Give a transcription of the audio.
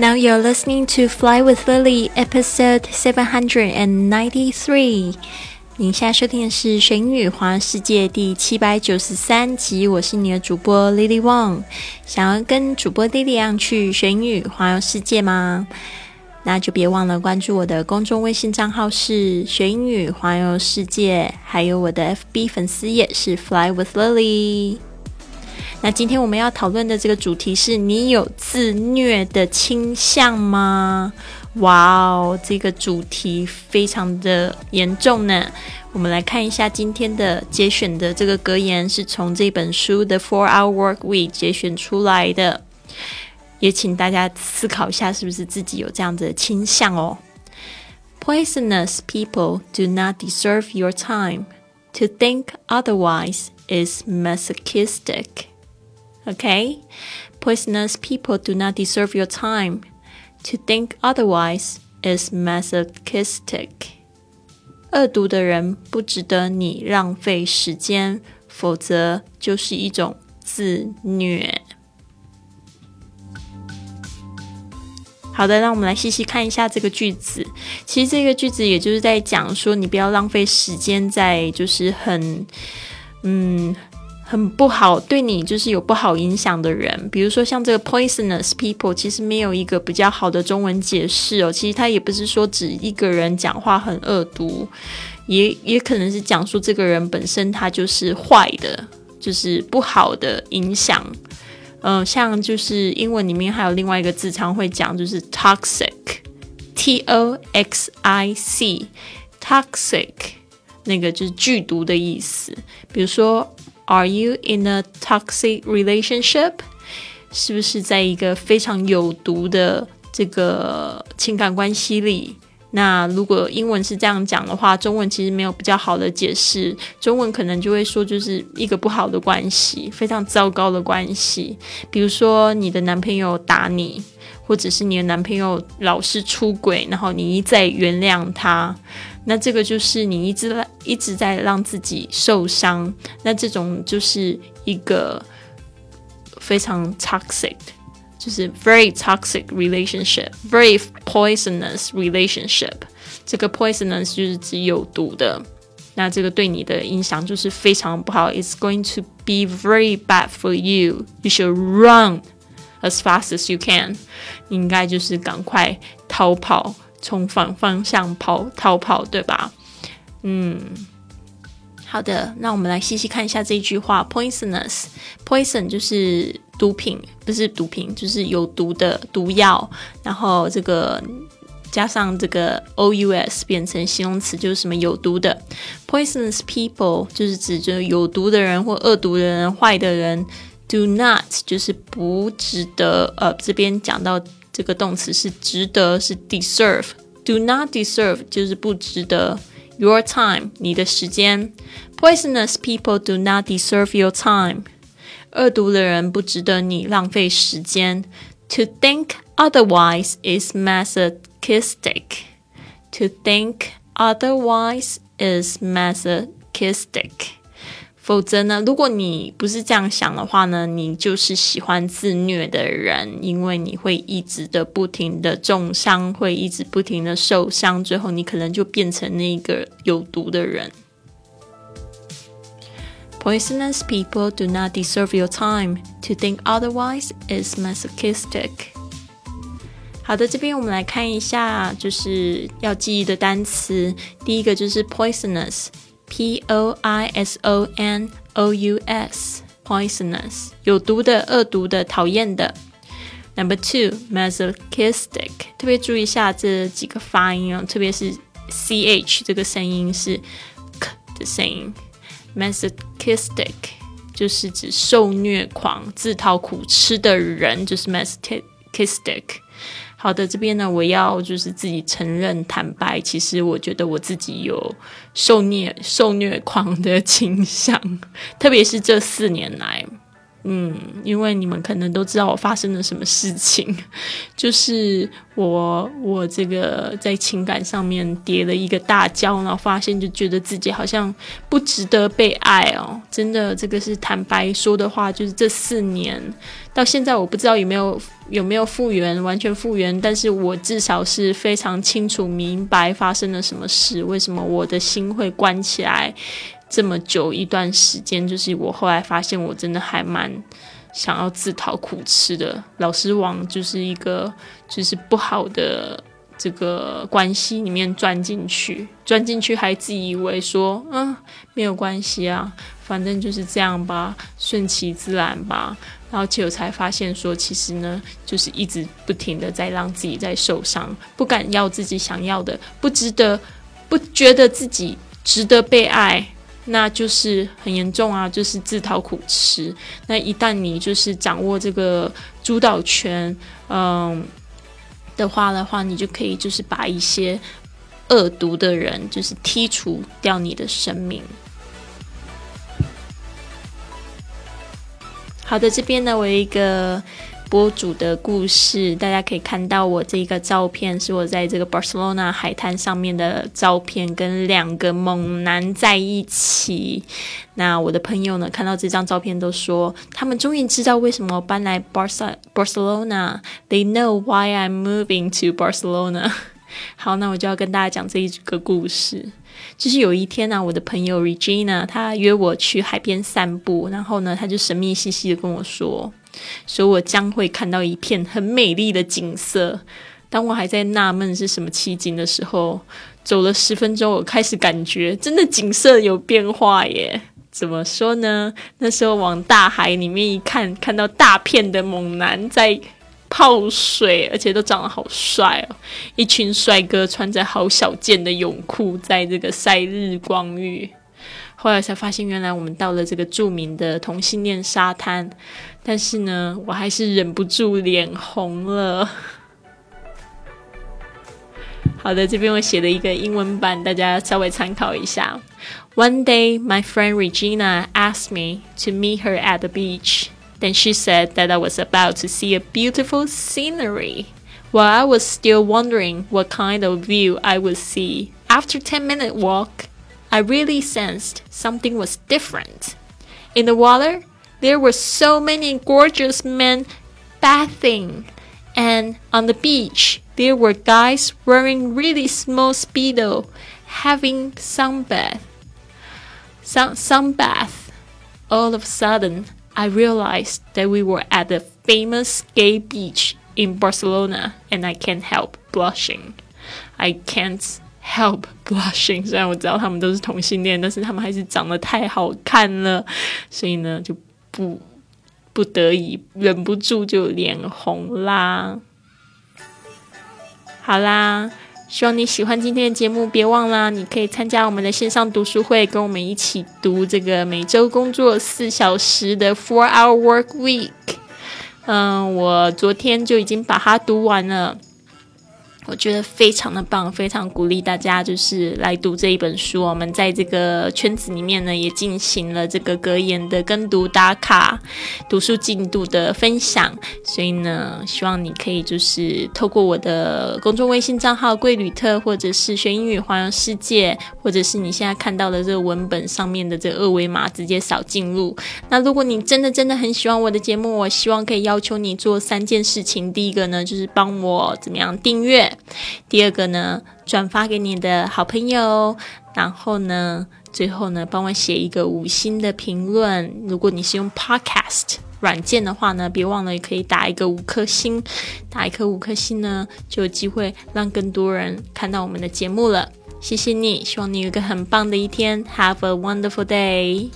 Now you're listening to Fly with Lily, episode seven hundred and ninety-three. 您现在收听的是《神语环游世界》第七百九十三集，我是你的主播 Lily Wong。想要跟主播 Lily 一样去神语环游世界吗？那就别忘了关注我的公众微信账号是“学英语环游世界”，还有我的 FB 粉丝页是 “Fly with Lily”。那今天我们要讨论的这个主题是你有自虐的倾向吗？哇哦，这个主题非常的严重呢。我们来看一下今天的节选的这个格言，是从这本书的《Four Hour Work Week》节选出来的。也请大家思考一下，是不是自己有这样子的倾向哦？Poisonous people do not deserve your time. To think otherwise is masochistic. Okay? Poisonous people do not deserve your time. To think otherwise is masochistic. 恶毒的人不值得你浪费时间，否则就是一种自虐。好的，让我们来细细看一下这个句子。其实这个句子也就是在讲说，你不要浪费时间在就是很嗯很不好对你就是有不好影响的人。比如说像这个 poisonous people，其实没有一个比较好的中文解释哦。其实它也不是说指一个人讲话很恶毒，也也可能是讲述这个人本身他就是坏的，就是不好的影响。嗯，像就是英文里面还有另外一个字常会讲，就是 toxic，t o x i c，toxic，那个就是剧毒的意思。比如说，Are you in a toxic relationship？是不是在一个非常有毒的这个情感关系里？那如果英文是这样讲的话，中文其实没有比较好的解释。中文可能就会说，就是一个不好的关系，非常糟糕的关系。比如说，你的男朋友打你，或者是你的男朋友老是出轨，然后你一再原谅他，那这个就是你一直一直在让自己受伤。那这种就是一个非常 toxic。就是 very toxic relationship，very poisonous relationship。这个 poisonous 就是指有毒的，那这个对你的影响就是非常不好。It's going to be very bad for you. You should run as fast as you can. 你应该就是赶快逃跑， 从反方向跑逃跑，对吧？嗯。好的，那我们来细细看一下这一句话：poisonous，poison 就是毒品，不是毒品，就是有毒的毒药。然后这个加上这个 o u s 变成形容词，就是什么有毒的。poisonous people 就是指着有毒的人或恶毒的人、坏的人。do not 就是不值得。呃，这边讲到这个动词是值得，是 deserve。do not deserve 就是不值得。Your time，你的时间。Poisonous people do not deserve your time。恶毒的人不值得你浪费时间。To think otherwise is masochistic. To think otherwise is masochistic. 否则呢？如果你不是这样想的话呢，你就是喜欢自虐的人，因为你会一直的不停的重伤，会一直不停的受伤，最后你可能就变成那个有毒的人。Poisonous people do not deserve your time. To think otherwise is masochistic. 好的，这边我们来看一下，就是要记忆的单词。第一个就是 poisonous。P O I S O N O U S，poisonous，有毒的、恶毒的、讨厌的。Number two，masochistic，特别注意一下这几个发音哦，特别是 C H 这个声音是 k 的声音。masochistic 就是指受虐狂、自讨苦吃的人，就是 masochistic。好的，这边呢，我要就是自己承认坦白，其实我觉得我自己有受虐受虐狂的倾向，特别是这四年来，嗯，因为你们可能都知道我发生了什么事情，就是我我这个在情感上面跌了一个大跤，然后发现就觉得自己好像不值得被爱哦，真的，这个是坦白说的话，就是这四年到现在，我不知道有没有有没有复原，完全复原，但是我至少是非常清楚明白发生了什么事，为什么我的心会关起来。这么久一段时间，就是我后来发现，我真的还蛮想要自讨苦吃的。老师往就是一个就是不好的这个关系里面钻进去，钻进去还自以为说，嗯，没有关系啊，反正就是这样吧，顺其自然吧。然后结果才发现说，其实呢，就是一直不停的在让自己在受伤，不敢要自己想要的，不值得，不觉得自己值得被爱。那就是很严重啊，就是自讨苦吃。那一旦你就是掌握这个主导权，嗯的话的话，你就可以就是把一些恶毒的人就是剔除掉你的生命。好的，这边呢，我有一个。博主的故事，大家可以看到我这个照片是我在这个 Barcelona 海滩上面的照片，跟两个猛男在一起。那我的朋友呢，看到这张照片都说，他们终于知道为什么搬来 Barca Barcelona。They know why I'm moving to Barcelona。好，那我就要跟大家讲这一个故事。就是有一天呢，我的朋友 Regina 她约我去海边散步，然后呢，她就神秘兮兮的跟我说。所以我将会看到一片很美丽的景色。当我还在纳闷是什么奇景的时候，走了十分钟，我开始感觉真的景色有变化耶。怎么说呢？那时候往大海里面一看，看到大片的猛男在泡水，而且都长得好帅哦！一群帅哥穿着好小件的泳裤，在这个晒日光浴。后来才发现，原来我们到了这个着名的同性恋沙滩，但是呢，我还是忍不住脸红了。好的，这边我写了一个英文版，大家稍微参考一下。One day, my friend Regina asked me to meet her at the beach. Then she said that I was about to see a beautiful scenery. While I was still wondering what kind of view I would see, after 10 minute walk, I really sensed something was different. In the water, there were so many gorgeous men bathing, and on the beach, there were guys wearing really small speedo having sunbath. Sun sunbath. All of a sudden, I realized that we were at the famous gay beach in Barcelona, and I can't help blushing. I can't Help blushing，虽然我知道他们都是同性恋，但是他们还是长得太好看了，所以呢就不不得已忍不住就脸红啦。好啦，希望你喜欢今天的节目，别忘了你可以参加我们的线上读书会，跟我们一起读这个每周工作四小时的 Four Hour Work Week。嗯，我昨天就已经把它读完了。我觉得非常的棒，非常鼓励大家就是来读这一本书。我们在这个圈子里面呢，也进行了这个格言的跟读打卡、读书进度的分享。所以呢，希望你可以就是透过我的公众微信账号“贵旅特”，或者是学英语环游世界，或者是你现在看到的这个文本上面的这个二维码，直接扫进入。那如果你真的真的很喜欢我的节目，我希望可以要求你做三件事情。第一个呢，就是帮我怎么样订阅。第二个呢，转发给你的好朋友，然后呢，最后呢，帮我写一个五星的评论。如果你是用 Podcast 软件的话呢，别忘了也可以打一个五颗星，打一颗五颗星呢，就有机会让更多人看到我们的节目了。谢谢你，希望你有一个很棒的一天，Have a wonderful day。